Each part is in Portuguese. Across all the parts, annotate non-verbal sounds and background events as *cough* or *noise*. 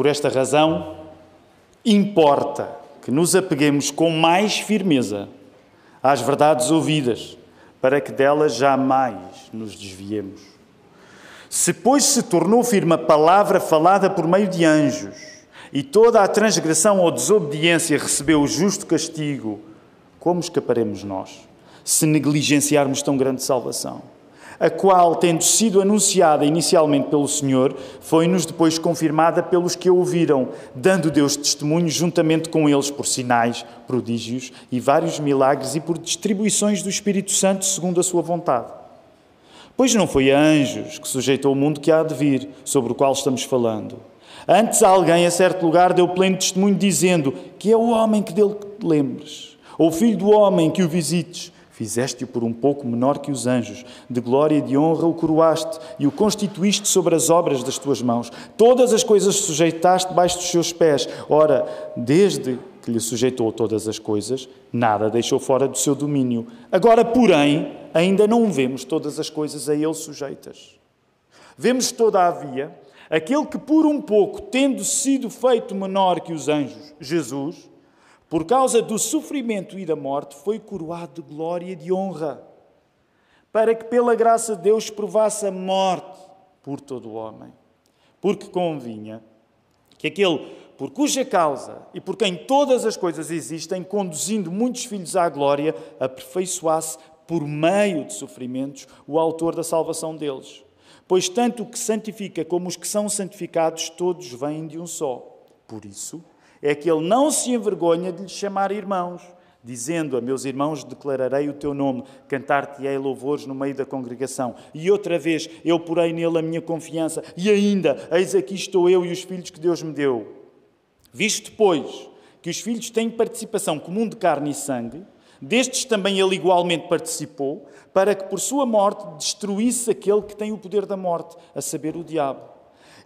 Por esta razão, importa que nos apeguemos com mais firmeza às verdades ouvidas, para que delas jamais nos desviemos. Se, pois, se tornou firme a palavra falada por meio de anjos, e toda a transgressão ou desobediência recebeu o justo castigo, como escaparemos nós, se negligenciarmos tão grande salvação? A qual, tendo sido anunciada inicialmente pelo Senhor, foi-nos depois confirmada pelos que a ouviram, dando Deus testemunho juntamente com eles por sinais, prodígios e vários milagres e por distribuições do Espírito Santo segundo a sua vontade. Pois não foi a anjos que sujeitou o mundo que há de vir, sobre o qual estamos falando. Antes alguém a certo lugar deu pleno testemunho, dizendo que é o homem que dele te lembres, ou o filho do homem que o visites. Fizeste-o por um pouco menor que os anjos, de glória e de honra o coroaste e o constituíste sobre as obras das tuas mãos. Todas as coisas sujeitaste debaixo dos seus pés. Ora, desde que lhe sujeitou todas as coisas, nada deixou fora do seu domínio. Agora, porém, ainda não vemos todas as coisas a ele sujeitas. Vemos, todavia, aquele que por um pouco, tendo sido feito menor que os anjos, Jesus, por causa do sofrimento e da morte, foi coroado de glória e de honra, para que pela graça de Deus provasse a morte por todo o homem. Porque convinha que aquele por cuja causa e por quem todas as coisas existem, conduzindo muitos filhos à glória, aperfeiçoasse por meio de sofrimentos o autor da salvação deles. Pois tanto o que santifica como os que são santificados, todos vêm de um só. Por isso, é que ele não se envergonha de lhes chamar irmãos, dizendo a meus irmãos declararei o teu nome, cantar-te-ei louvores no meio da congregação. E outra vez eu porei nele a minha confiança, e ainda, eis aqui estou eu e os filhos que Deus me deu. Visto, pois, que os filhos têm participação comum de carne e sangue, destes também ele igualmente participou, para que por sua morte destruísse aquele que tem o poder da morte, a saber, o diabo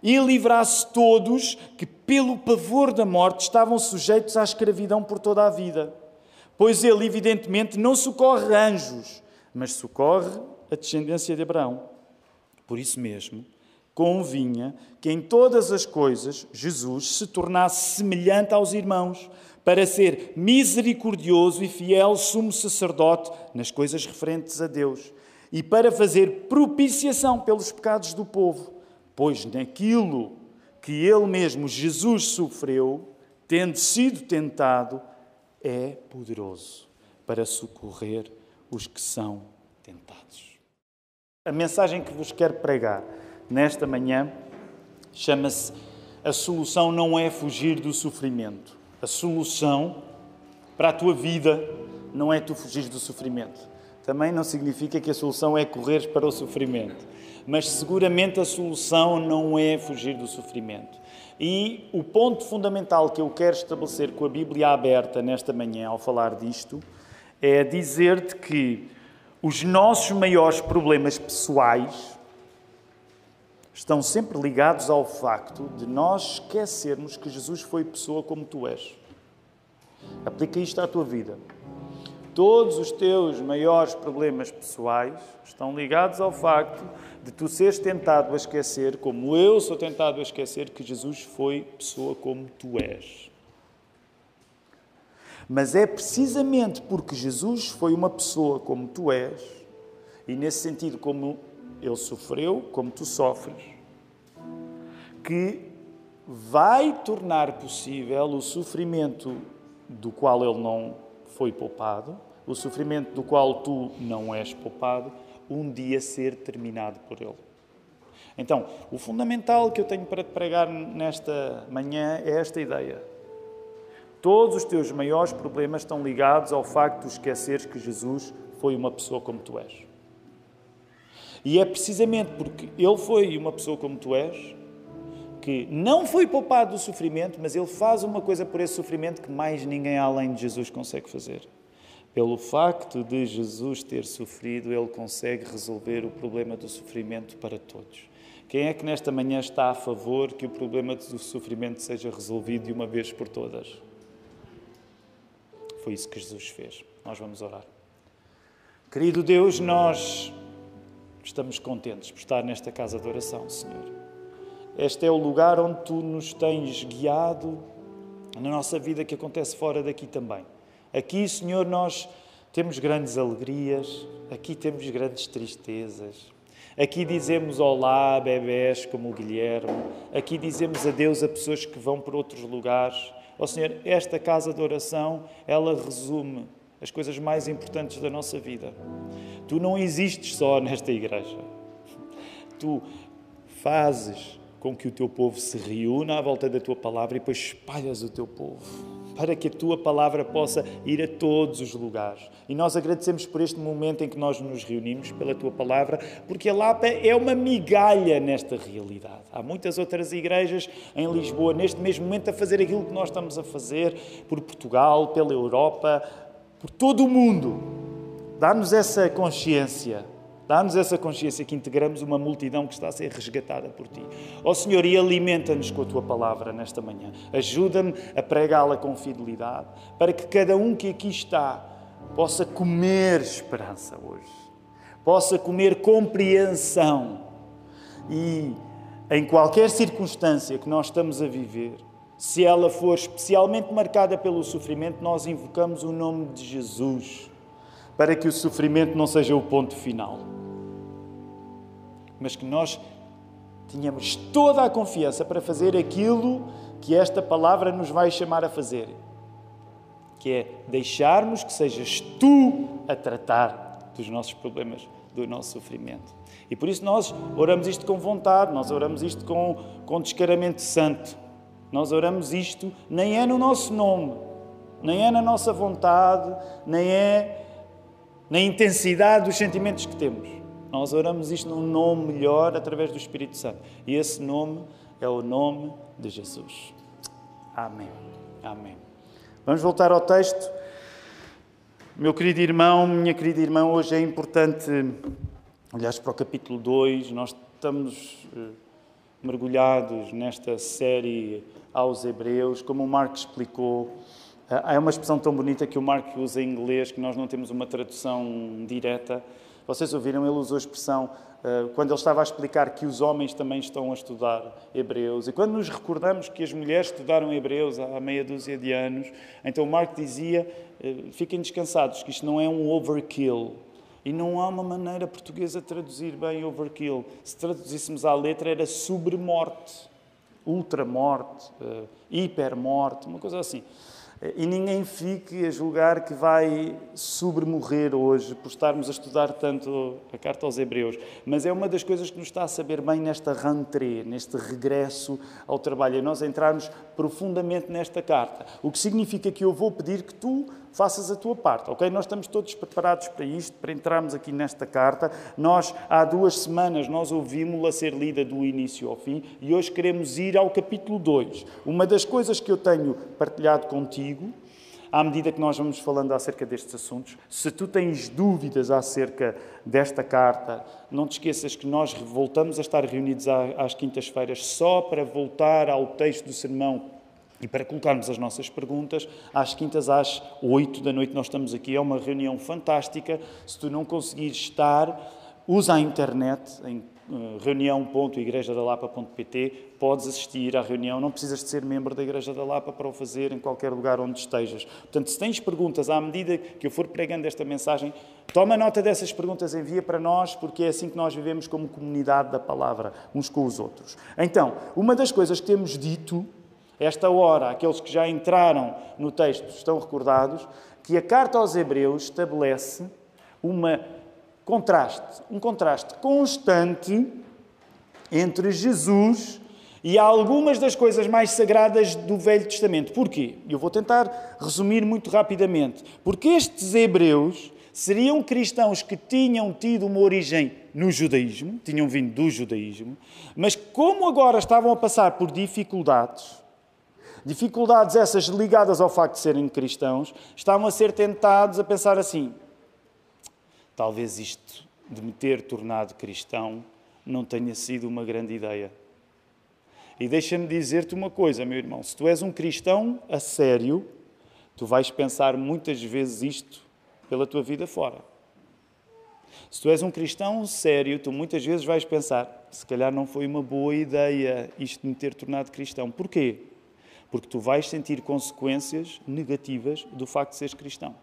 e livrasse todos que, pelo pavor da morte, estavam sujeitos à escravidão por toda a vida. Pois ele, evidentemente, não socorre anjos, mas socorre a descendência de Abraão. Por isso mesmo, convinha que em todas as coisas Jesus se tornasse semelhante aos irmãos, para ser misericordioso e fiel sumo sacerdote nas coisas referentes a Deus, e para fazer propiciação pelos pecados do povo pois naquilo que ele mesmo, Jesus, sofreu, tendo sido tentado, é poderoso para socorrer os que são tentados. A mensagem que vos quero pregar nesta manhã chama-se A solução não é fugir do sofrimento. A solução para a tua vida não é tu fugir do sofrimento. Também não significa que a solução é correr para o sofrimento mas seguramente a solução não é fugir do sofrimento. E o ponto fundamental que eu quero estabelecer com a Bíblia aberta nesta manhã, ao falar disto, é dizer-te que os nossos maiores problemas pessoais estão sempre ligados ao facto de nós esquecermos que Jesus foi pessoa como tu és. Aplica isto à tua vida. Todos os teus maiores problemas pessoais estão ligados ao facto de tu seres tentado a esquecer, como eu sou tentado a esquecer, que Jesus foi pessoa como tu és. Mas é precisamente porque Jesus foi uma pessoa como tu és, e nesse sentido, como ele sofreu, como tu sofres, que vai tornar possível o sofrimento do qual ele não foi poupado, o sofrimento do qual tu não és poupado, um dia ser terminado por Ele. Então, o fundamental que eu tenho para te pregar nesta manhã é esta ideia. Todos os teus maiores problemas estão ligados ao facto de esqueceres que Jesus foi uma pessoa como tu és. E é precisamente porque Ele foi uma pessoa como tu és que não foi poupado do sofrimento, mas Ele faz uma coisa por esse sofrimento que mais ninguém além de Jesus consegue fazer. Pelo facto de Jesus ter sofrido, ele consegue resolver o problema do sofrimento para todos. Quem é que nesta manhã está a favor que o problema do sofrimento seja resolvido de uma vez por todas? Foi isso que Jesus fez. Nós vamos orar. Querido Deus, nós estamos contentes por estar nesta casa de oração, Senhor. Este é o lugar onde tu nos tens guiado na nossa vida que acontece fora daqui também. Aqui, Senhor, nós temos grandes alegrias, aqui temos grandes tristezas. Aqui dizemos olá bebés como o Guilherme, aqui dizemos adeus a pessoas que vão para outros lugares. Ó oh, Senhor, esta casa de oração, ela resume as coisas mais importantes da nossa vida. Tu não existes só nesta igreja. Tu fazes com que o teu povo se reúna à volta da tua palavra e depois espalhas o teu povo para que a tua palavra possa ir a todos os lugares. E nós agradecemos por este momento em que nós nos reunimos pela tua palavra, porque a Lapa é uma migalha nesta realidade. Há muitas outras igrejas em Lisboa neste mesmo momento a fazer aquilo que nós estamos a fazer por Portugal, pela Europa, por todo o mundo. Dá-nos essa consciência Dá-nos essa consciência que integramos uma multidão que está a ser resgatada por ti. Ó oh, Senhor, e alimenta-nos com a tua palavra nesta manhã. Ajuda-me a pregá-la com fidelidade, para que cada um que aqui está possa comer esperança hoje, possa comer compreensão e, em qualquer circunstância que nós estamos a viver, se ela for especialmente marcada pelo sofrimento, nós invocamos o nome de Jesus para que o sofrimento não seja o ponto final, mas que nós tenhamos toda a confiança para fazer aquilo que esta palavra nos vai chamar a fazer, que é deixarmos que sejas tu a tratar dos nossos problemas, do nosso sofrimento. E por isso nós oramos isto com vontade, nós oramos isto com, com descaramento santo. Nós oramos isto, nem é no nosso nome, nem é na nossa vontade, nem é na intensidade dos sentimentos que temos. Nós oramos isto num nome melhor através do Espírito Santo. E esse nome é o nome de Jesus. Amém. Amém. Vamos voltar ao texto. Meu querido irmão, minha querida irmã, hoje é importante olhares para o capítulo 2. Nós estamos eh, mergulhados nesta série aos Hebreus, como o Marco explicou. Há uma expressão tão bonita que o Mark usa em inglês que nós não temos uma tradução direta. Vocês ouviram? Ele usou a expressão eh, quando ele estava a explicar que os homens também estão a estudar Hebreus. E quando nos recordamos que as mulheres estudaram Hebreus há meia dúzia de anos, então o Mark dizia: eh, fiquem descansados, que isto não é um overkill. E não há uma maneira portuguesa de traduzir bem overkill. Se traduzíssemos à letra, era sobre-morte, ultra-morte, hiper-morte, uma coisa assim. E ninguém fique a julgar que vai sobremorrer hoje por estarmos a estudar tanto a carta aos Hebreus. Mas é uma das coisas que nos está a saber bem nesta rentrée, neste regresso ao trabalho, é nós entrarmos profundamente nesta carta. O que significa que eu vou pedir que tu faças a tua parte, ok? Nós estamos todos preparados para isto, para entrarmos aqui nesta carta. Nós, há duas semanas, nós ouvimos-la ser lida do início ao fim e hoje queremos ir ao capítulo 2. Uma das coisas que eu tenho partilhado contigo, à medida que nós vamos falando acerca destes assuntos, se tu tens dúvidas acerca desta carta, não te esqueças que nós voltamos a estar reunidos às quintas-feiras só para voltar ao texto do sermão e para colocarmos as nossas perguntas, às quintas às oito da noite nós estamos aqui. É uma reunião fantástica. Se tu não conseguires estar, usa a internet em uh, reunião.igrejadalapa.pt. Podes assistir à reunião. Não precisas de ser membro da Igreja da Lapa para o fazer em qualquer lugar onde estejas. Portanto, se tens perguntas, à medida que eu for pregando esta mensagem, toma nota dessas perguntas, envia para nós, porque é assim que nós vivemos como comunidade da palavra, uns com os outros. Então, uma das coisas que temos dito esta hora, aqueles que já entraram no texto estão recordados que a carta aos Hebreus estabelece uma contraste, um contraste constante entre Jesus e algumas das coisas mais sagradas do Velho Testamento. Porquê? Eu vou tentar resumir muito rapidamente. Porque estes hebreus seriam cristãos que tinham tido uma origem no judaísmo, tinham vindo do judaísmo, mas como agora estavam a passar por dificuldades, Dificuldades essas ligadas ao facto de serem cristãos, estavam a ser tentados a pensar assim: talvez isto de me ter tornado cristão não tenha sido uma grande ideia. E deixa-me dizer-te uma coisa, meu irmão: se tu és um cristão a sério, tu vais pensar muitas vezes isto pela tua vida fora. Se tu és um cristão sério, tu muitas vezes vais pensar: se calhar não foi uma boa ideia isto de me ter tornado cristão. Porquê? Porque tu vais sentir consequências negativas do facto de seres cristão.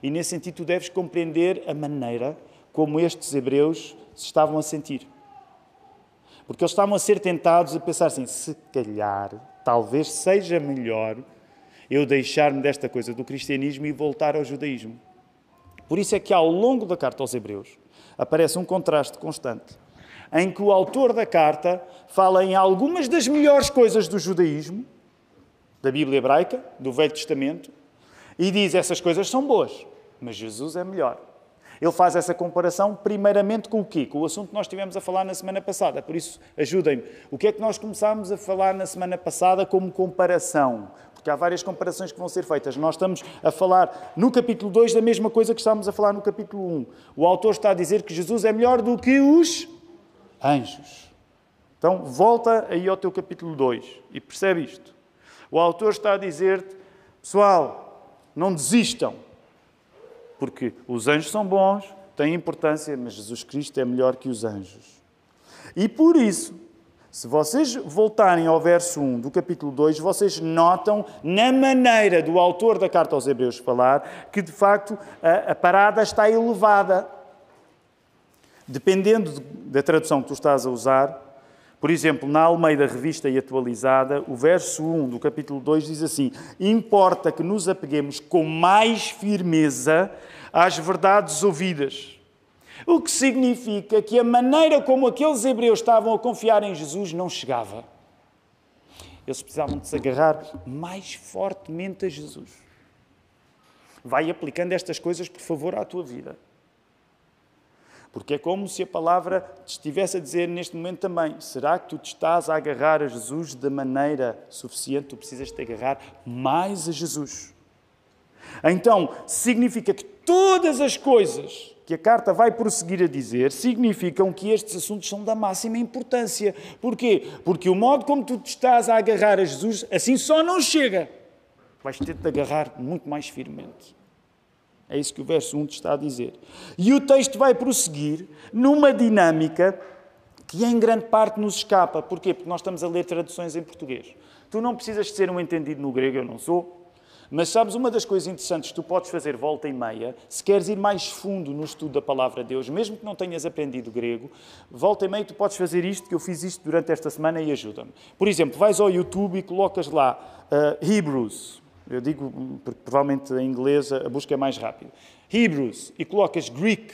E nesse sentido, tu deves compreender a maneira como estes hebreus se estavam a sentir. Porque eles estavam a ser tentados a pensar assim: se calhar, talvez seja melhor eu deixar-me desta coisa do cristianismo e voltar ao judaísmo. Por isso é que ao longo da carta aos Hebreus aparece um contraste constante, em que o autor da carta fala em algumas das melhores coisas do judaísmo, da Bíblia hebraica, do Velho Testamento, e diz essas coisas são boas, mas Jesus é melhor. Ele faz essa comparação primeiramente com o quê? Com o assunto que nós estivemos a falar na semana passada. Por isso, ajudem-me. O que é que nós começámos a falar na semana passada como comparação? Porque há várias comparações que vão ser feitas. Nós estamos a falar no capítulo 2 da mesma coisa que estávamos a falar no capítulo 1. O autor está a dizer que Jesus é melhor do que os anjos. Então, volta aí ao teu capítulo 2 e percebe isto. O autor está a dizer-te, pessoal, não desistam, porque os anjos são bons, têm importância, mas Jesus Cristo é melhor que os anjos. E por isso, se vocês voltarem ao verso 1 do capítulo 2, vocês notam na maneira do autor da carta aos Hebreus falar que de facto a, a parada está elevada. Dependendo da tradução que tu estás a usar, por exemplo, na Almeida Revista e Atualizada, o verso 1 do capítulo 2 diz assim: Importa que nos apeguemos com mais firmeza às verdades ouvidas o que significa que a maneira como aqueles hebreus estavam a confiar em Jesus não chegava. Eles precisavam de se agarrar mais fortemente a Jesus. Vai aplicando estas coisas, por favor, à tua vida. Porque é como se a palavra te estivesse a dizer neste momento também: será que tu te estás a agarrar a Jesus da maneira suficiente? Tu precisas te agarrar mais a Jesus. Então, significa que todas as coisas que a carta vai prosseguir a dizer significam que estes assuntos são da máxima importância. Porquê? Porque o modo como tu te estás a agarrar a Jesus, assim só não chega. Vais ter de agarrar muito mais firmemente. É isso que o verso 1 te está a dizer. E o texto vai prosseguir numa dinâmica que em grande parte nos escapa. Porquê? Porque nós estamos a ler traduções em português. Tu não precisas de ser um entendido no grego, eu não sou. Mas sabes, uma das coisas interessantes que tu podes fazer volta e meia, se queres ir mais fundo no estudo da palavra de Deus, mesmo que não tenhas aprendido grego, volta e meia tu podes fazer isto, que eu fiz isto durante esta semana e ajuda-me. Por exemplo, vais ao YouTube e colocas lá uh, Hebrews. Eu digo, porque provavelmente em inglês a busca é mais rápida. Hebrews. E colocas Greek.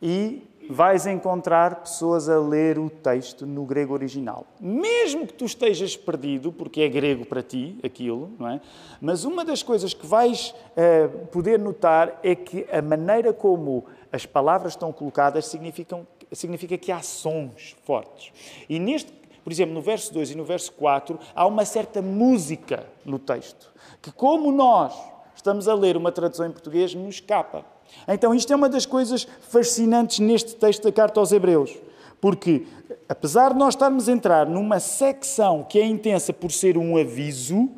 E vais encontrar pessoas a ler o texto no grego original. Mesmo que tu estejas perdido, porque é grego para ti aquilo, não é? Mas uma das coisas que vais uh, poder notar é que a maneira como as palavras estão colocadas significam, significa que há sons fortes. E neste, por exemplo, no verso 2 e no verso 4, há uma certa música no texto, que como nós estamos a ler uma tradução em português, nos escapa. Então, isto é uma das coisas fascinantes neste texto da carta aos Hebreus. Porque, apesar de nós estarmos a entrar numa secção que é intensa por ser um aviso,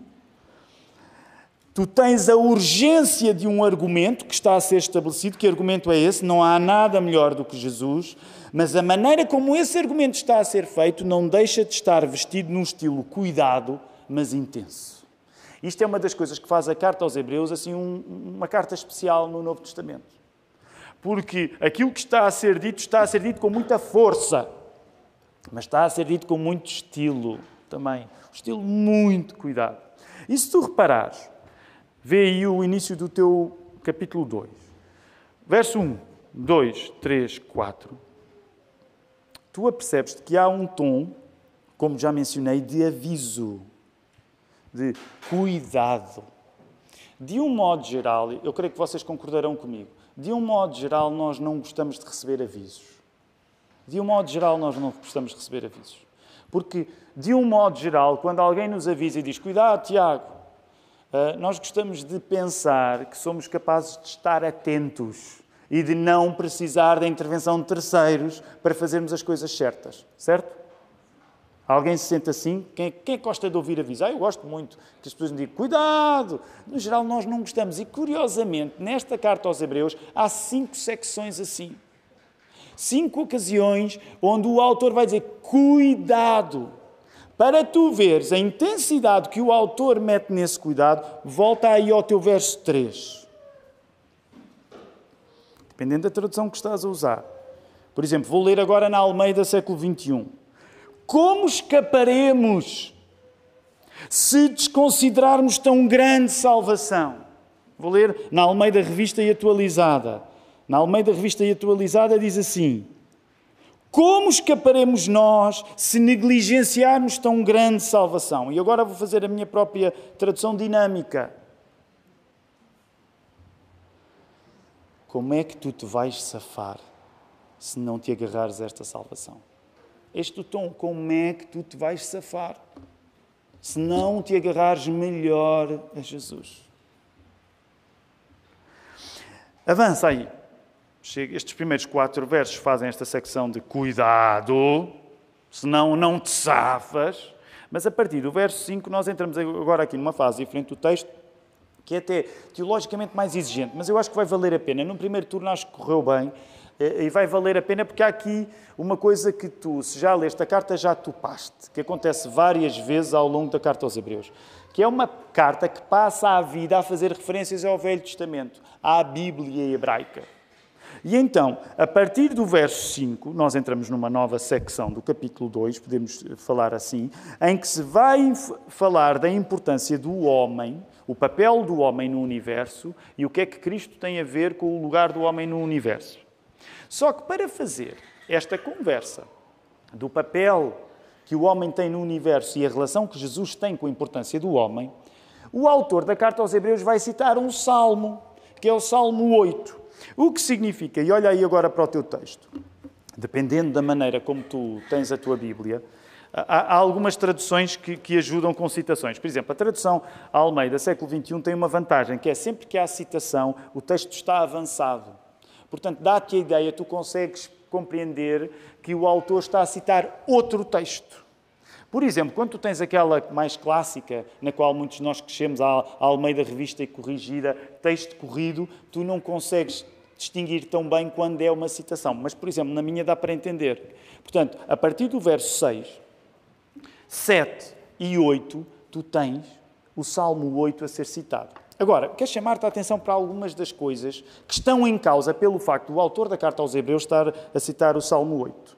tu tens a urgência de um argumento que está a ser estabelecido. Que argumento é esse? Não há nada melhor do que Jesus. Mas a maneira como esse argumento está a ser feito não deixa de estar vestido num estilo cuidado, mas intenso. Isto é uma das coisas que faz a carta aos Hebreus assim um, uma carta especial no Novo Testamento. Porque aquilo que está a ser dito está a ser dito com muita força, mas está a ser dito com muito estilo também. Estilo muito cuidado. E se tu reparares, vê aí o início do teu capítulo 2. Verso 1, 2, 3, 4. Tu apercebes que há um tom, como já mencionei, de aviso de cuidado. De um modo geral, eu creio que vocês concordarão comigo, de um modo geral, nós não gostamos de receber avisos. De um modo geral, nós não gostamos de receber avisos. Porque, de um modo geral, quando alguém nos avisa e diz: Cuidado, Tiago, eh, nós gostamos de pensar que somos capazes de estar atentos e de não precisar da intervenção de terceiros para fazermos as coisas certas, certo? Alguém se sente assim? Quem, quem gosta de ouvir avisos? Ah, eu gosto muito que as pessoas me digam, cuidado! No geral, nós não gostamos. E, curiosamente, nesta carta aos Hebreus, há cinco secções assim. Cinco ocasiões onde o autor vai dizer, cuidado! Para tu veres a intensidade que o autor mete nesse cuidado, volta aí ao teu verso 3. Dependendo da tradução que estás a usar. Por exemplo, vou ler agora na Almeida século XXI. Como escaparemos se desconsiderarmos tão grande salvação? Vou ler na Almeida Revista e Atualizada. Na Almeida Revista e Atualizada diz assim: Como escaparemos nós se negligenciarmos tão grande salvação? E agora vou fazer a minha própria tradução dinâmica. Como é que tu te vais safar se não te agarrares a esta salvação? este o tom, como é que tu te vais safar? Se não te agarrares melhor a Jesus. Avança aí. Estes primeiros quatro versos fazem esta secção de cuidado, senão não te safas. Mas a partir do verso 5, nós entramos agora aqui numa fase diferente do texto, que é até teologicamente mais exigente, mas eu acho que vai valer a pena. No primeiro turno acho que correu bem, eh, e vai valer a pena porque há aqui uma coisa que tu, se já leste a carta, já topaste, que acontece várias vezes ao longo da carta aos Hebreus, que é uma carta que passa a vida a fazer referências ao Velho Testamento, à Bíblia hebraica. E então, a partir do verso 5, nós entramos numa nova secção do capítulo 2, podemos falar assim, em que se vai falar da importância do homem, o papel do homem no universo e o que é que Cristo tem a ver com o lugar do homem no universo. Só que para fazer esta conversa do papel que o homem tem no universo e a relação que Jesus tem com a importância do homem, o autor da carta aos Hebreus vai citar um salmo, que é o Salmo 8. O que significa, e olha aí agora para o teu texto, dependendo da maneira como tu tens a tua Bíblia, há, algumas traduções que, que, ajudam com citações. Por exemplo, a tradução Almeida, século XXI, tem uma vantagem, que é sempre que há citação, o texto está avançado. Portanto, dá-te a ideia, tu consegues compreender que o autor está a citar outro texto. Por exemplo, quando tu tens aquela mais clássica, na qual muitos de nós crescemos, a Almeida Revista e Corrigida, texto corrido, tu não consegues distinguir tão bem quando é uma citação. Mas, por exemplo, na minha dá para entender. Portanto, a partir do verso 6, 7 e 8, tu tens o Salmo 8 a ser citado. Agora, quero chamar-te a atenção para algumas das coisas que estão em causa pelo facto do autor da carta aos Hebreus estar a citar o Salmo 8.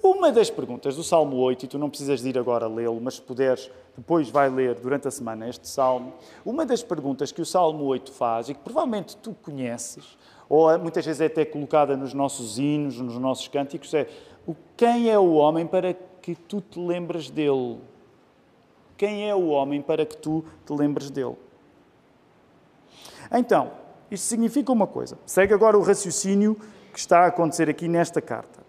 Uma das perguntas do Salmo 8, e tu não precisas de ir agora lê-lo, mas se puderes, depois vai ler durante a semana este Salmo. Uma das perguntas que o Salmo 8 faz, e que provavelmente tu conheces, ou muitas vezes é até colocada nos nossos hinos, nos nossos cânticos, é quem é o homem para que tu te lembres dele? Quem é o homem para que tu te lembres dele? Então, isto significa uma coisa. Segue agora o raciocínio que está a acontecer aqui nesta carta.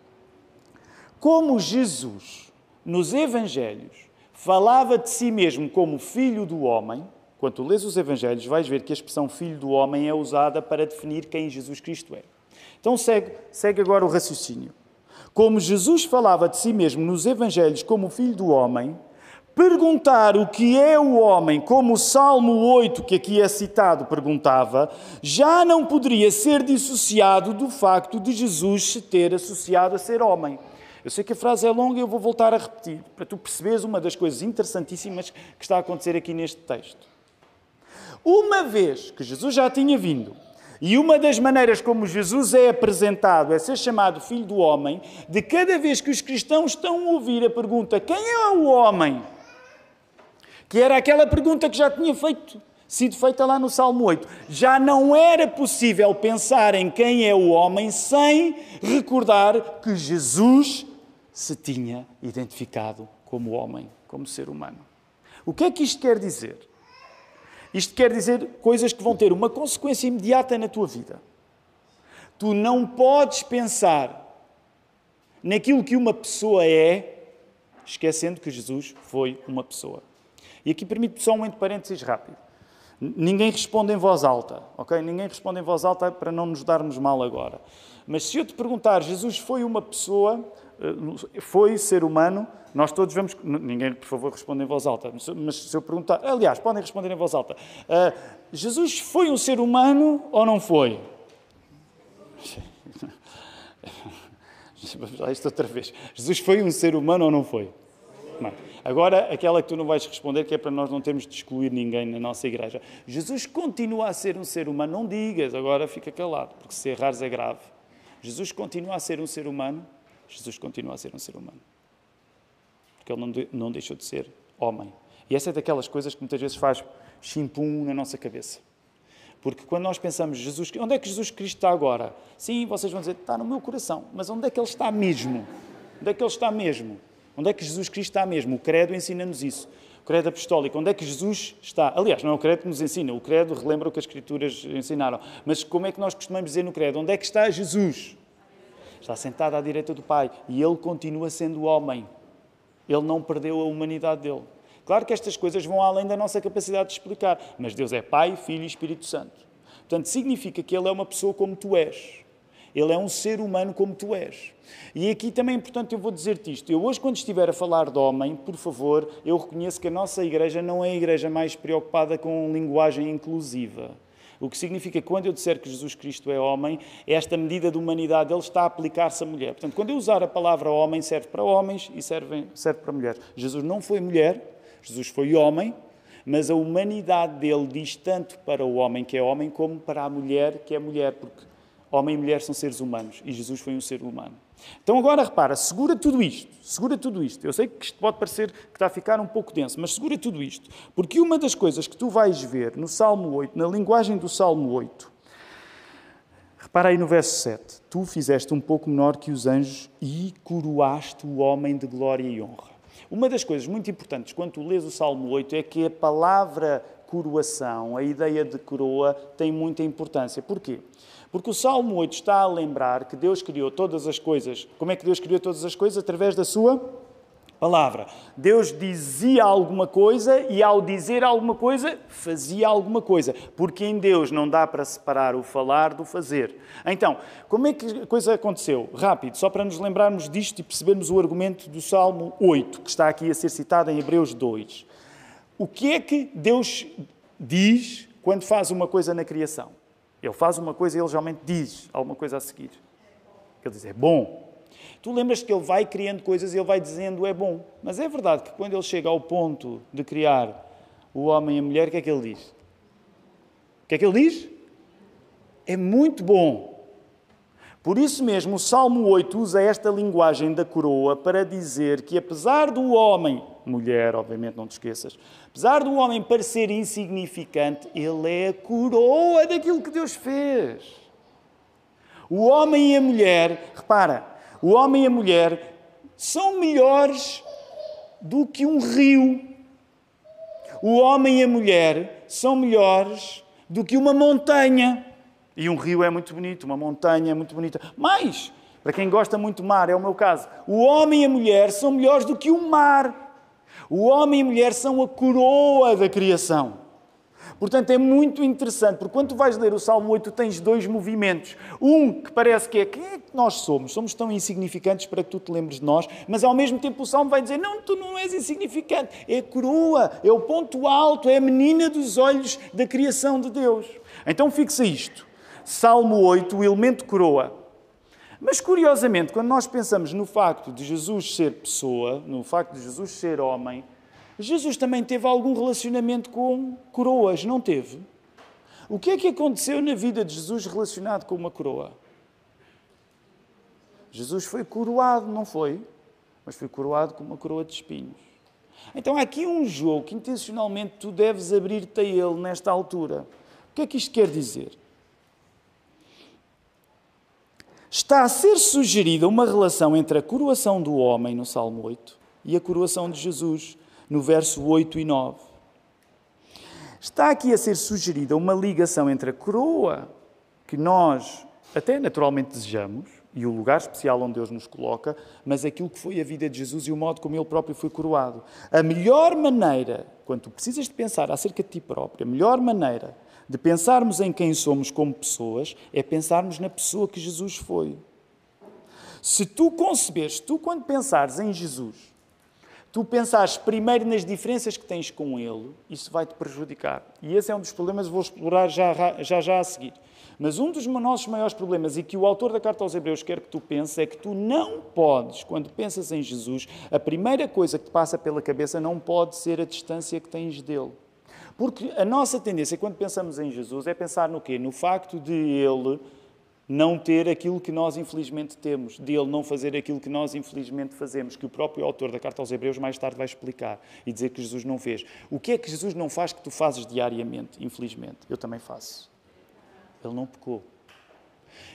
Como Jesus, nos Evangelhos, falava de si mesmo como filho do homem, quando lês os Evangelhos, vais ver que a expressão filho do homem é usada para definir quem Jesus Cristo é. Então segue, segue agora o raciocínio. Como Jesus falava de si mesmo nos Evangelhos como filho do homem, perguntar o que é o homem, como o Salmo 8, que aqui é citado, perguntava, já não poderia ser dissociado do facto de Jesus se ter associado a ser homem. Eu sei que a frase é longa e eu vou voltar a repetir, para tu perceberes uma das coisas interessantíssimas que está a acontecer aqui neste texto. Uma vez que Jesus já tinha vindo, e uma das maneiras como Jesus é apresentado é ser chamado Filho do Homem, de cada vez que os cristãos estão a ouvir a pergunta: quem é o homem? que era aquela pergunta que já tinha feito, sido feita lá no Salmo 8. Já não era possível pensar em quem é o homem sem recordar que Jesus se tinha identificado como homem, como ser humano. O que é que isto quer dizer? Isto quer dizer coisas que vão ter uma consequência imediata na tua vida. Tu não podes pensar naquilo que uma pessoa é, esquecendo que Jesus foi uma pessoa. E aqui permite só um entre parênteses rápido. Ninguém responde em voz alta, ok? Ninguém responde em voz alta para não nos darmos mal agora. Mas se eu te perguntar, Jesus foi uma pessoa, foi ser humano, nós todos vamos. Ninguém, por favor, responda em voz alta, mas se eu perguntar. Aliás, podem responder em voz alta. Uh, Jesus foi um ser humano ou não foi? *laughs* Vamos lá isto outra vez. Jesus foi um ser humano ou não foi? Não. Agora, aquela que tu não vais responder, que é para nós não termos de excluir ninguém na nossa igreja. Jesus continua a ser um ser humano. Não digas, agora fica calado, porque se errares é grave. Jesus continua a ser um ser humano. Jesus continua a ser um ser humano. Porque ele não, de, não deixou de ser homem. E essa é daquelas coisas que muitas vezes faz chimpum na nossa cabeça. Porque quando nós pensamos, Jesus, onde é que Jesus Cristo está agora? Sim, vocês vão dizer, está no meu coração. Mas onde é que Ele está mesmo? Onde é que Ele está mesmo? Onde é que Jesus Cristo está mesmo? O credo ensina-nos isso. O credo apostólico, onde é que Jesus está? Aliás, não é o credo que nos ensina, o credo relembra o que as Escrituras ensinaram. Mas como é que nós costumamos dizer no credo? Onde é que está Jesus? Está sentado à direita do Pai e Ele continua sendo homem. Ele não perdeu a humanidade dele. Claro que estas coisas vão além da nossa capacidade de explicar, mas Deus é Pai, Filho e Espírito Santo. Portanto, significa que Ele é uma pessoa como tu és. Ele é um ser humano como tu és. E aqui também é importante eu vou dizer-te isto. Eu hoje, quando estiver a falar de homem, por favor, eu reconheço que a nossa igreja não é a igreja mais preocupada com linguagem inclusiva. O que significa que quando eu disser que Jesus Cristo é homem, esta medida de humanidade ele está a aplicar-se à mulher. Portanto, quando eu usar a palavra homem, serve para homens e serve, serve para mulheres. Jesus não foi mulher, Jesus foi homem, mas a humanidade dele diz tanto para o homem que é homem como para a mulher que é mulher, porque homem e mulher são seres humanos e Jesus foi um ser humano. Então agora repara, segura tudo isto, segura tudo isto. Eu sei que isto pode parecer que está a ficar um pouco denso, mas segura tudo isto, porque uma das coisas que tu vais ver no Salmo 8, na linguagem do Salmo 8, repara aí no verso 7, tu fizeste um pouco menor que os anjos e coroaste o homem de glória e honra. Uma das coisas muito importantes quando tu lês o Salmo 8 é que a palavra coroação, a ideia de coroa, tem muita importância. Porquê? Porque o Salmo 8 está a lembrar que Deus criou todas as coisas. Como é que Deus criou todas as coisas? Através da sua palavra. Deus dizia alguma coisa e, ao dizer alguma coisa, fazia alguma coisa. Porque em Deus não dá para separar o falar do fazer. Então, como é que a coisa aconteceu? Rápido, só para nos lembrarmos disto e percebermos o argumento do Salmo 8, que está aqui a ser citado em Hebreus 2. O que é que Deus diz quando faz uma coisa na criação? Ele faz uma coisa e ele geralmente diz alguma coisa a seguir. Ele diz, é bom, Tu lembras que ele vai criando coisas e ele vai dizendo é bom. Mas é verdade que quando ele chega ao ponto de criar o homem e a mulher, o que é que ele diz? O que é que ele diz? É muito bom. Por isso mesmo, o Salmo 8 usa esta linguagem da coroa para dizer que, apesar do homem, mulher, obviamente, não te esqueças, apesar do homem parecer insignificante, ele é a coroa daquilo que Deus fez. O homem e a mulher, repara, o homem e a mulher são melhores do que um rio. O homem e a mulher são melhores do que uma montanha. E um rio é muito bonito, uma montanha é muito bonita. Mas, para quem gosta muito do mar, é o meu caso, o homem e a mulher são melhores do que o mar. O homem e a mulher são a coroa da criação. Portanto, é muito interessante, porque quando tu vais ler o Salmo 8, tu tens dois movimentos. Um que parece que é quem é que nós somos? Somos tão insignificantes para que tu te lembres de nós, mas ao mesmo tempo o Salmo vai dizer: não, tu não és insignificante, é a coroa, é o ponto alto, é a menina dos olhos da criação de Deus. Então fixa isto. Salmo 8, o elemento coroa. Mas curiosamente, quando nós pensamos no facto de Jesus ser pessoa, no facto de Jesus ser homem, Jesus também teve algum relacionamento com coroas, não teve? O que é que aconteceu na vida de Jesus relacionado com uma coroa? Jesus foi coroado, não foi? Mas foi coroado com uma coroa de espinhos. Então há aqui um jogo que intencionalmente tu deves abrir-te a ele nesta altura. O que é que isto quer dizer? Está a ser sugerida uma relação entre a coroação do homem, no Salmo 8, e a coroação de Jesus, no verso 8 e 9. Está aqui a ser sugerida uma ligação entre a coroa que nós até naturalmente desejamos e o lugar especial onde Deus nos coloca, mas aquilo que foi a vida de Jesus e o modo como ele próprio foi coroado. A melhor maneira, quando tu precisas de pensar acerca de ti próprio, a melhor maneira de pensarmos em quem somos como pessoas é pensarmos na pessoa que Jesus foi. Se tu conceberes, tu quando pensares em Jesus, tu pensares primeiro nas diferenças que tens com Ele, isso vai te prejudicar. E esse é um dos problemas que vou explorar já, já, já a seguir. Mas um dos nossos maiores problemas, e que o autor da carta aos Hebreus quer que tu penses, é que tu não podes, quando pensas em Jesus, a primeira coisa que te passa pela cabeça não pode ser a distância que tens dele. Porque a nossa tendência, quando pensamos em Jesus, é pensar no quê? No facto de ele não ter aquilo que nós infelizmente temos, de ele não fazer aquilo que nós infelizmente fazemos, que o próprio autor da carta aos Hebreus mais tarde vai explicar e dizer que Jesus não fez. O que é que Jesus não faz que tu fazes diariamente, infelizmente? Eu também faço. Ele não pecou.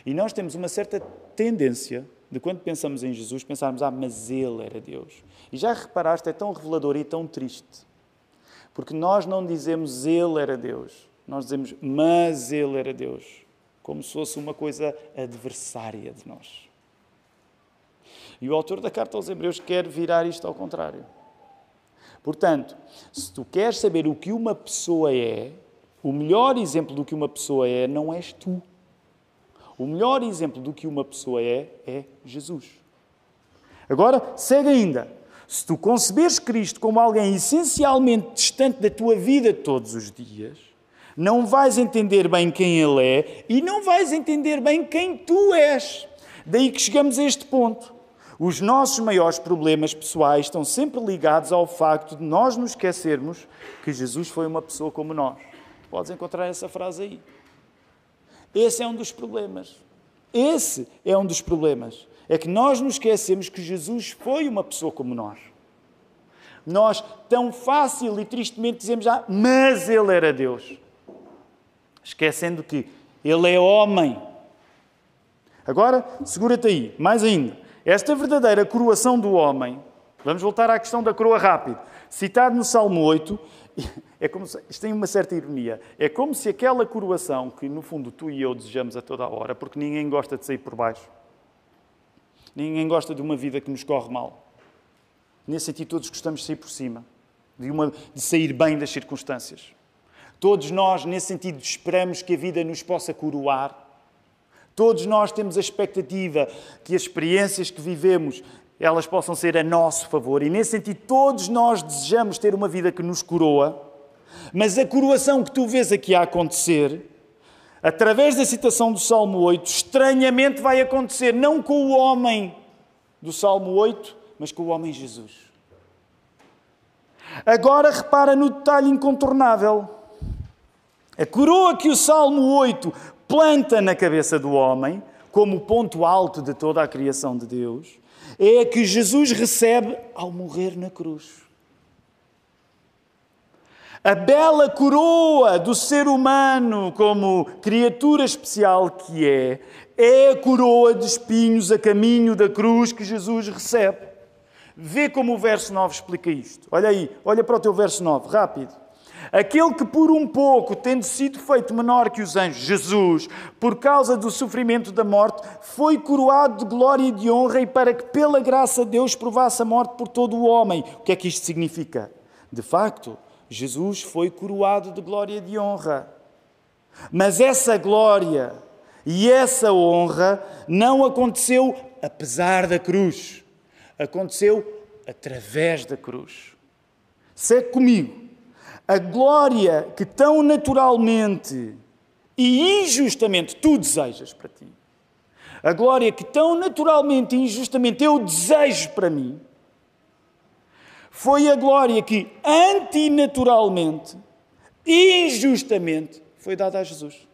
E nós temos uma certa tendência de quando pensamos em Jesus, pensarmos, ah, mas ele era Deus. E já reparaste, é tão revelador e tão triste. Porque nós não dizemos ele era Deus, nós dizemos, mas ele era Deus. Como se fosse uma coisa adversária de nós. E o autor da carta aos Hebreus quer virar isto ao contrário. Portanto, se tu queres saber o que uma pessoa é, o melhor exemplo do que uma pessoa é não és tu. O melhor exemplo do que uma pessoa é é Jesus. Agora, segue ainda. Se tu conceberes Cristo como alguém essencialmente distante da tua vida todos os dias, não vais entender bem quem Ele é e não vais entender bem quem tu és. Daí que chegamos a este ponto. Os nossos maiores problemas pessoais estão sempre ligados ao facto de nós nos esquecermos que Jesus foi uma pessoa como nós. Podes encontrar essa frase aí. Esse é um dos problemas. Esse é um dos problemas. É que nós nos esquecemos que Jesus foi uma pessoa como nós. Nós, tão fácil e tristemente, dizemos, ah, mas ele era Deus. Esquecendo que ele é homem. Agora, segura-te aí, mais ainda. Esta verdadeira coroação do homem, vamos voltar à questão da coroa rápido, citado no Salmo 8, *laughs* é como se, isto tem uma certa ironia. É como se aquela coroação que, no fundo, tu e eu desejamos a toda a hora, porque ninguém gosta de sair por baixo. Ninguém gosta de uma vida que nos corre mal. Nesse sentido, todos gostamos de sair por cima, de, uma, de sair bem das circunstâncias. Todos nós, nesse sentido, esperamos que a vida nos possa coroar. Todos nós temos a expectativa que as experiências que vivemos elas possam ser a nosso favor. E nesse sentido, todos nós desejamos ter uma vida que nos coroa, mas a coroação que tu vês aqui a acontecer, através da citação do Salmo 8, estranhamente vai acontecer não com o homem do Salmo 8, mas com o homem Jesus. Agora repara no detalhe incontornável. A coroa que o Salmo 8 planta na cabeça do homem, como ponto alto de toda a criação de Deus, é a que Jesus recebe ao morrer na cruz. A bela coroa do ser humano, como criatura especial que é, é a coroa de espinhos a caminho da cruz que Jesus recebe. Vê como o verso 9 explica isto. Olha aí, olha para o teu verso 9, rápido. Aquele que por um pouco, tendo sido feito menor que os anjos, Jesus, por causa do sofrimento da morte, foi coroado de glória e de honra e para que pela graça de Deus provasse a morte por todo o homem. O que é que isto significa? De facto, Jesus foi coroado de glória e de honra. Mas essa glória e essa honra não aconteceu apesar da cruz. Aconteceu através da cruz. Segue comigo a glória que tão naturalmente e injustamente tu desejas para ti, a glória que tão naturalmente e injustamente eu desejo para mim, foi a glória que antinaturalmente injustamente foi dada a Jesus.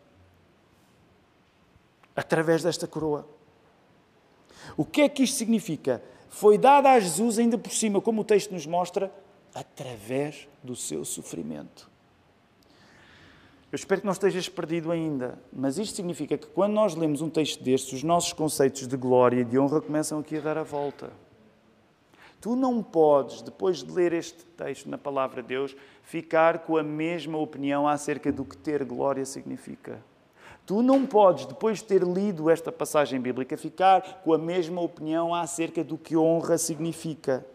Através desta coroa. O que é que isto significa? Foi dada a Jesus, ainda por cima, como o texto nos mostra, através do seu sofrimento. Eu espero que não estejas perdido ainda, mas isto significa que quando nós lemos um texto destes, os nossos conceitos de glória e de honra começam aqui a dar a volta. Tu não podes, depois de ler este texto na palavra de Deus, ficar com a mesma opinião acerca do que ter glória significa. Tu não podes, depois de ter lido esta passagem bíblica, ficar com a mesma opinião acerca do que honra significa.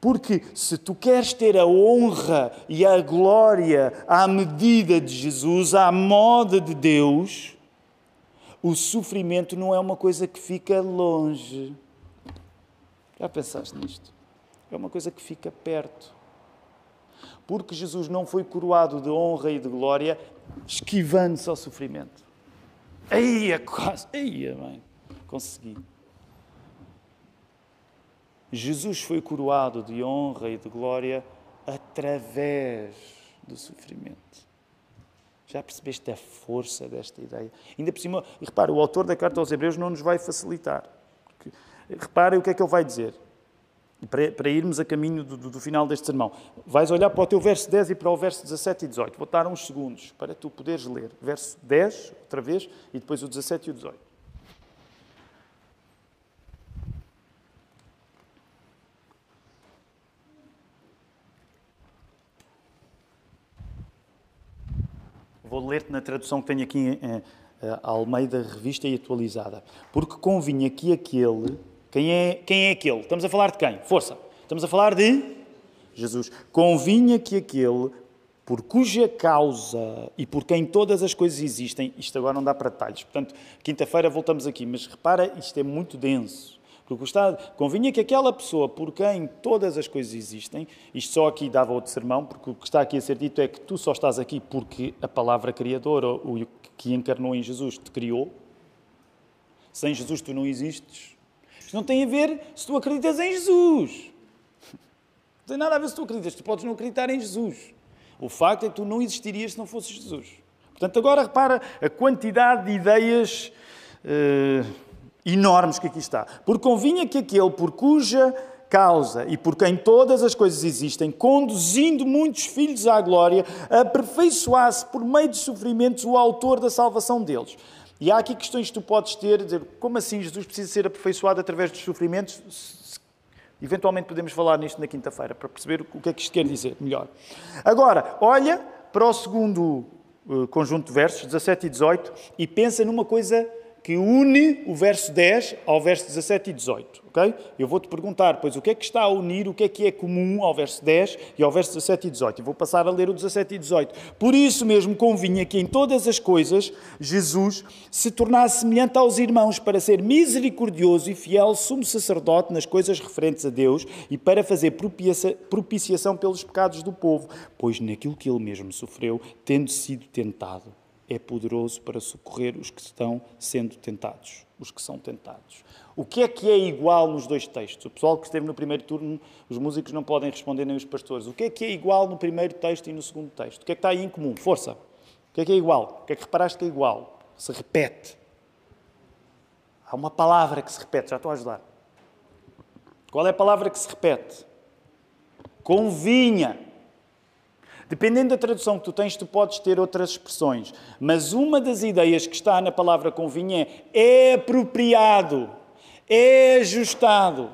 Porque se tu queres ter a honra e a glória à medida de Jesus, à moda de Deus, o sofrimento não é uma coisa que fica longe. Já pensaste nisto? É uma coisa que fica perto. Porque Jesus não foi coroado de honra e de glória esquivando-se ao sofrimento. Aí é quase. Aí é bem. Consegui. Jesus foi coroado de honra e de glória através do sofrimento. Já percebeste a força desta ideia? Ainda por cima, e repara, o autor da carta aos Hebreus não nos vai facilitar. Reparem o que é que ele vai dizer. Para, irmos a caminho do, do, do, final deste sermão. Vais olhar para o teu verso 10 e para o verso 17 e 18. Vou dar uns segundos para tu poderes ler. Verso 10, outra vez, e depois o 17 e o 18. Vou ler-te na tradução que tenho aqui em eh, Almeida Revista e Atualizada. Porque convinha que aquele. Quem é, quem é aquele? Estamos a falar de quem? Força! Estamos a falar de Jesus. Convinha que aquele por cuja causa e por quem todas as coisas existem, isto agora não dá para detalhes. Portanto, quinta-feira voltamos aqui, mas repara, isto é muito denso. Porque está, convinha que aquela pessoa por quem todas as coisas existem, isto só aqui dava outro sermão, porque o que está aqui a ser dito é que tu só estás aqui porque a palavra criadora, o que encarnou em Jesus, te criou. Sem Jesus tu não existes. Isto não tem a ver se tu acreditas em Jesus. Não tem nada a ver se tu acreditas. Tu podes não acreditar em Jesus. O facto é que tu não existirias se não fosses Jesus. Portanto, agora repara a quantidade de ideias. Uh, enormes que aqui está. Porque convinha que aquele por cuja causa e por quem todas as coisas existem, conduzindo muitos filhos à glória, aperfeiçoasse por meio de sofrimentos o autor da salvação deles. E há aqui questões que tu podes ter, dizer, como assim Jesus precisa ser aperfeiçoado através dos sofrimentos? Eventualmente podemos falar nisto na quinta-feira, para perceber o que é que isto quer dizer melhor. Agora, olha para o segundo uh, conjunto de versos, 17 e 18, e pensa numa coisa que une o verso 10 ao verso 17 e 18. Okay? Eu vou-te perguntar, pois, o que é que está a unir, o que é que é comum ao verso 10 e ao verso 17 e 18. E vou passar a ler o 17 e 18. Por isso mesmo convinha que em todas as coisas Jesus se tornasse semelhante aos irmãos para ser misericordioso e fiel sumo sacerdote nas coisas referentes a Deus e para fazer propiciação pelos pecados do povo, pois naquilo que ele mesmo sofreu, tendo sido tentado é poderoso para socorrer os que estão sendo tentados, os que são tentados. O que é que é igual nos dois textos? O pessoal que esteve no primeiro turno, os músicos não podem responder nem os pastores. O que é que é igual no primeiro texto e no segundo texto? O que é que está aí em comum? Força. O que é que é igual? O que é que reparaste que é igual? Se repete. Há uma palavra que se repete, já estou a ajudar. Qual é a palavra que se repete? Convinha. Dependendo da tradução que tu tens, tu podes ter outras expressões. Mas uma das ideias que está na palavra convinha é, é apropriado, é ajustado.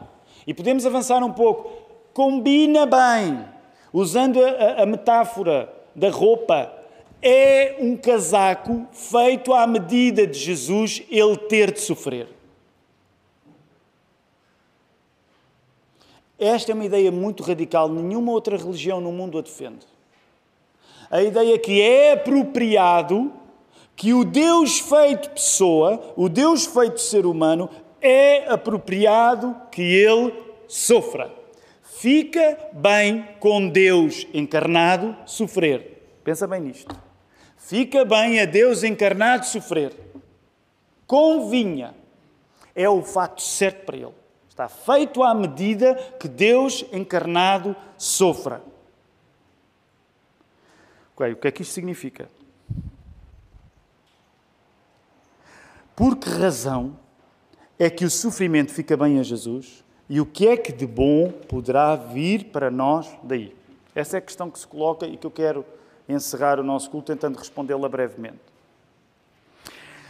E podemos avançar um pouco. Combina bem. Usando a, a metáfora da roupa, é um casaco feito à medida de Jesus ele ter de sofrer. Esta é uma ideia muito radical, nenhuma outra religião no mundo a defende a ideia que é apropriado que o Deus feito pessoa, o Deus feito ser humano, é apropriado que ele sofra. Fica bem com Deus encarnado sofrer. Pensa bem nisto. Fica bem a Deus encarnado sofrer. Convinha. É o fato certo para ele. Está feito à medida que Deus encarnado sofra. O que é que isto significa? Por que razão é que o sofrimento fica bem a Jesus e o que é que de bom poderá vir para nós daí? Essa é a questão que se coloca e que eu quero encerrar o nosso culto tentando respondê-la brevemente.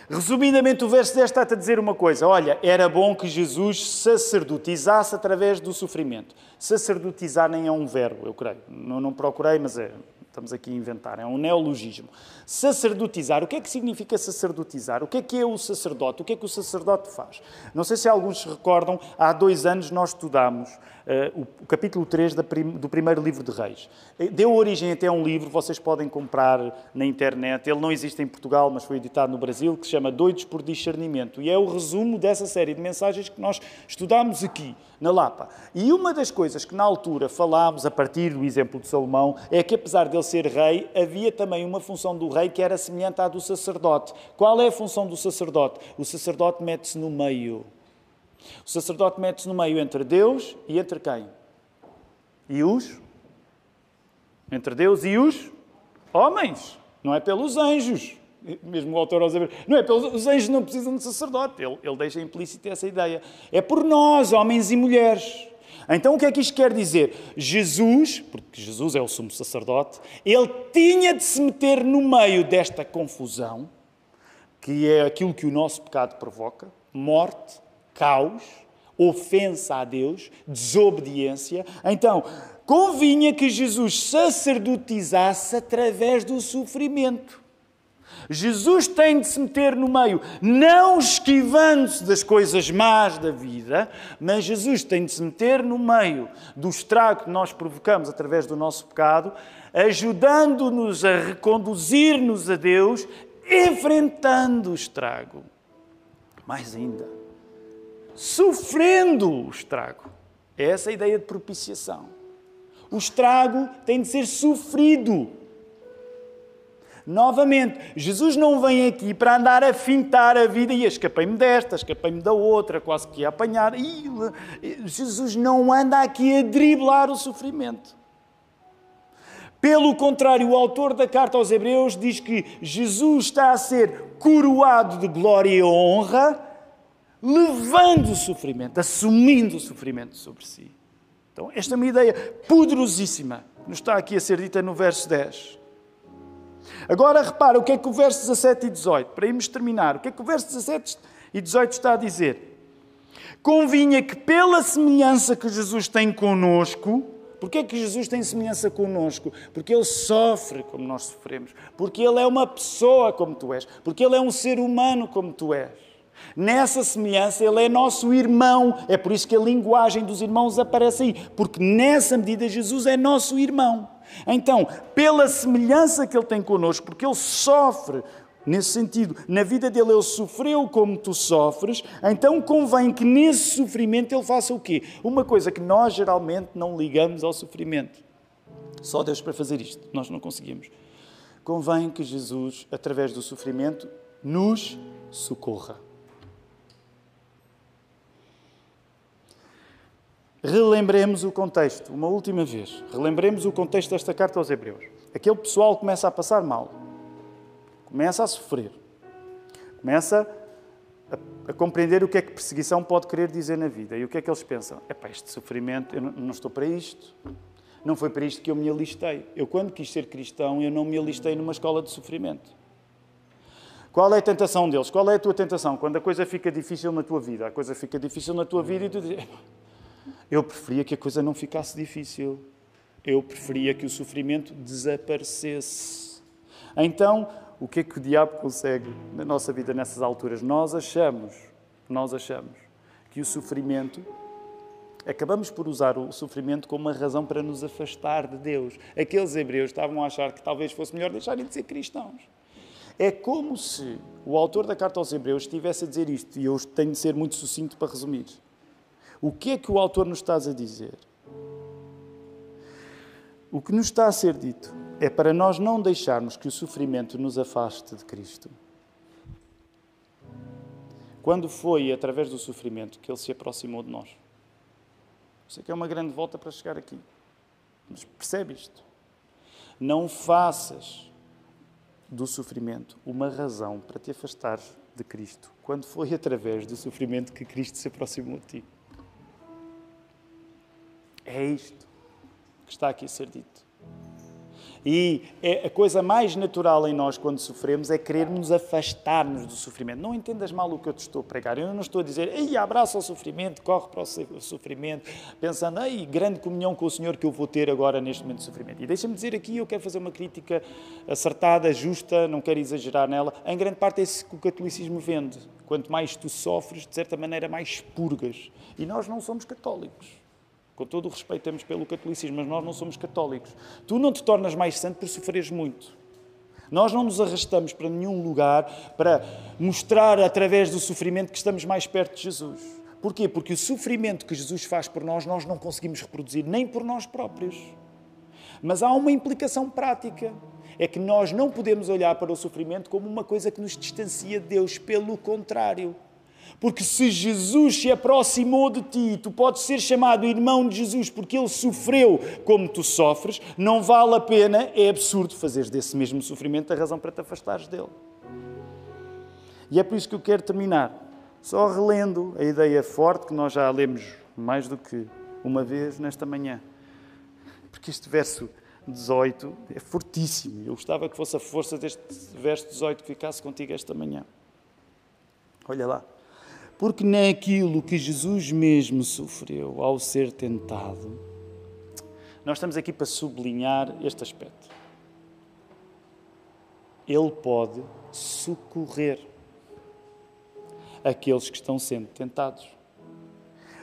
Resumidamente, o verso 10 está a dizer uma coisa: olha, era bom que Jesus sacerdotizasse através do sofrimento. Sacerdotizar nem é um verbo, eu creio. Não, não procurei, mas é, Estamos aqui a inventar, é um neologismo. Sacerdotizar, o que é que significa sacerdotizar? O que é que é o sacerdote? O que é que o sacerdote faz? Não sei se alguns se recordam, há dois anos nós estudámos uh, o, capítulo 3 prim, do primeiro livro de Reis. Eh, deu origem até a um livro, vocês podem comprar na internet, ele não existe em Portugal, mas foi editado no Brasil, que se chama Doidos por Discernimento. E é o resumo dessa série de mensagens que nós estudámos aqui, na Lapa. E uma das coisas que na altura falámos, a partir do exemplo de Salomão, é que apesar dele ser rei, havia também uma função do rei que era semelhante à do sacerdote. Qual é a função do sacerdote? O sacerdote mete-se no meio. O sacerdote mete-se no meio entre Deus e entre quem? E os? Entre Deus e os homens. Não é pelos anjos. Mesmo o autor aos Hebreus. Não é pelos os anjos não precisam de sacerdote. Ele, ele deixa implícita essa ideia. É por nós, homens e mulheres. Então o que é que isto quer dizer? Jesus, porque Jesus é o sumo sacerdote, ele tinha de se meter no meio desta confusão, que é aquilo que o nosso pecado provoca: morte, caos, ofensa a Deus, desobediência. Então, convinha que Jesus sacerdotizasse através do sofrimento. Jesus tem de se meter no meio, não esquivando-se das coisas más da vida, mas Jesus tem de se meter no meio do estrago que nós provocamos através do nosso pecado, ajudando-nos a reconduzir-nos a Deus, enfrentando o estrago. Mais ainda, sofrendo o estrago. É essa a ideia de propiciação. O estrago tem de ser sofrido Novamente, Jesus não vem aqui para andar a fintar a vida e escapei-me desta, escapei-me da outra, quase que ia apanhar. Jesus não anda aqui a driblar o sofrimento. Pelo contrário, o autor da carta aos Hebreus diz que Jesus está a ser coroado de glória e honra, levando o sofrimento, assumindo o sofrimento sobre si. Então, esta é uma ideia poderosíssima, nos está aqui a ser dita no verso 10. Agora repara o que é que o verso 17 e 18, para irmos terminar, o que é que o verso 17 e 18 está a dizer? Convinha que pela semelhança que Jesus tem conosco, porque é que Jesus tem semelhança conosco? Porque Ele sofre como nós sofremos, porque Ele é uma pessoa como tu és, porque Ele é um ser humano como tu és. Nessa semelhança, Ele é nosso irmão. É por isso que a linguagem dos irmãos aparece aí, porque nessa medida Jesus é nosso irmão. Então, pela semelhança que Ele tem connosco, porque Ele sofre nesse sentido, na vida dele Ele sofreu como tu sofres, então convém que nesse sofrimento Ele faça o quê? Uma coisa que nós geralmente não ligamos ao sofrimento. Só Deus para fazer isto, nós não conseguimos. Convém que Jesus, através do sofrimento, nos socorra. Relembremos o contexto, uma última vez. Relembremos o contexto desta carta aos Hebreus. Aquele pessoal começa a passar mal, começa a sofrer, começa a, a, compreender o que é que perseguição pode querer dizer na vida. E o que é que eles pensam? É para este sofrimento, eu não, não estou para isto. Não foi para isto que eu me alistei. Eu, quando quis ser cristão, eu não me alistei numa escola de sofrimento. Qual é a tentação deles? Qual é a tua tentação? Quando a coisa fica difícil na tua vida, a coisa fica difícil na tua vida e tu dizes eu preferia que a coisa não ficasse difícil. Eu preferia que o sofrimento desaparecesse. Então, o que é que o diabo consegue na nossa vida nessas alturas? Nós achamos, nós achamos que o sofrimento acabamos por usar o sofrimento como uma razão para nos afastar de Deus. Aqueles hebreus estavam a achar que talvez fosse melhor deixarem de ser cristãos. É como se o autor da carta aos hebreus estivesse a dizer isto, e eu tenho de ser muito sucinto para resumir. O que é que o autor nos está a dizer? O que nos está a ser dito é para nós não deixarmos que o sofrimento nos afaste de Cristo. Quando foi através do sofrimento que Ele se aproximou de nós? Sei que é uma grande volta para chegar aqui. Mas percebe isto? Não faças do sofrimento uma razão para te afastar de Cristo, quando foi através do sofrimento que Cristo se aproximou de ti. É isto que está aqui a ser dito. E é a coisa mais natural em nós quando sofremos é querermos afastar-nos do sofrimento. Não entendas mal o que eu te estou a pregar. Eu não estou a dizer, ei, abraça o sofrimento, corre para o sofrimento, pensando, ei, grande comunhão com o Senhor que eu vou ter agora neste momento de sofrimento. E deixa-me dizer aqui, eu quero fazer uma crítica acertada, justa, não quero exagerar nela. Em grande parte é isso que o catolicismo vende. Quanto mais tu sofres, de certa maneira, mais purgas. E nós não somos católicos. Com todo o respeito temos pelo catolicismo, mas nós não somos católicos. Tu não te tornas mais santo por sofreres muito. Nós não nos arrastamos para nenhum lugar para mostrar através do sofrimento que estamos mais perto de Jesus. Porquê? Porque o sofrimento que Jesus faz por nós, nós não conseguimos reproduzir nem por nós próprios. Mas há uma implicação prática. É que nós não podemos olhar para o sofrimento como uma coisa que nos distancia de Deus. Pelo contrário. Porque se Jesus se aproximou de ti, tu podes ser chamado irmão de Jesus porque ele sofreu como tu sofres, não vale a pena, é absurdo fazeres desse mesmo sofrimento a razão para te afastares dele. E é por isso que eu quero terminar, só relendo a ideia forte que nós já lemos mais do que uma vez nesta manhã. Porque este verso 18 é fortíssimo. Eu gostava que fosse a força deste verso 18 que ficasse contigo esta manhã. Olha lá. Porque naquilo que Jesus mesmo sofreu ao ser tentado, nós estamos aqui para sublinhar este aspecto. Ele pode socorrer aqueles que estão sendo tentados.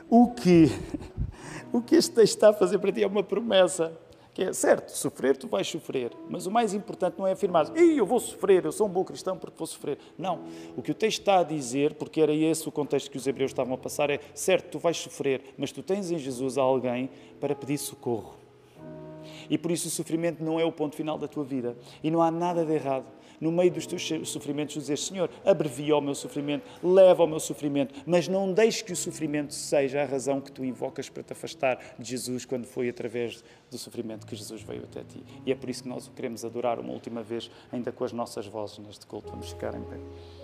O que, *laughs* o que este texto está a fazer para ti é uma promessa. Que é certo, sofrer tu vais sofrer, mas o mais importante não é afirmar, Ih, eu vou sofrer, eu sou um bom cristão porque vou sofrer. Não. O que o texto está a dizer, porque era esse o contexto que os hebreus estavam a passar, é certo, tu vais sofrer, mas tu tens em Jesus alguém para pedir socorro. E por isso o sofrimento não é o ponto final da tua vida. E não há nada de errado no meio dos teus sofrimentos, dizer: Senhor, abrevia o meu sofrimento, leva o meu sofrimento, mas não deixe que o sofrimento seja a razão que tu invocas para te afastar de Jesus quando foi através do sofrimento que Jesus veio até ti. E é por isso que nós o queremos adorar uma última vez, ainda com as nossas vozes neste culto. Vamos ficar em pé.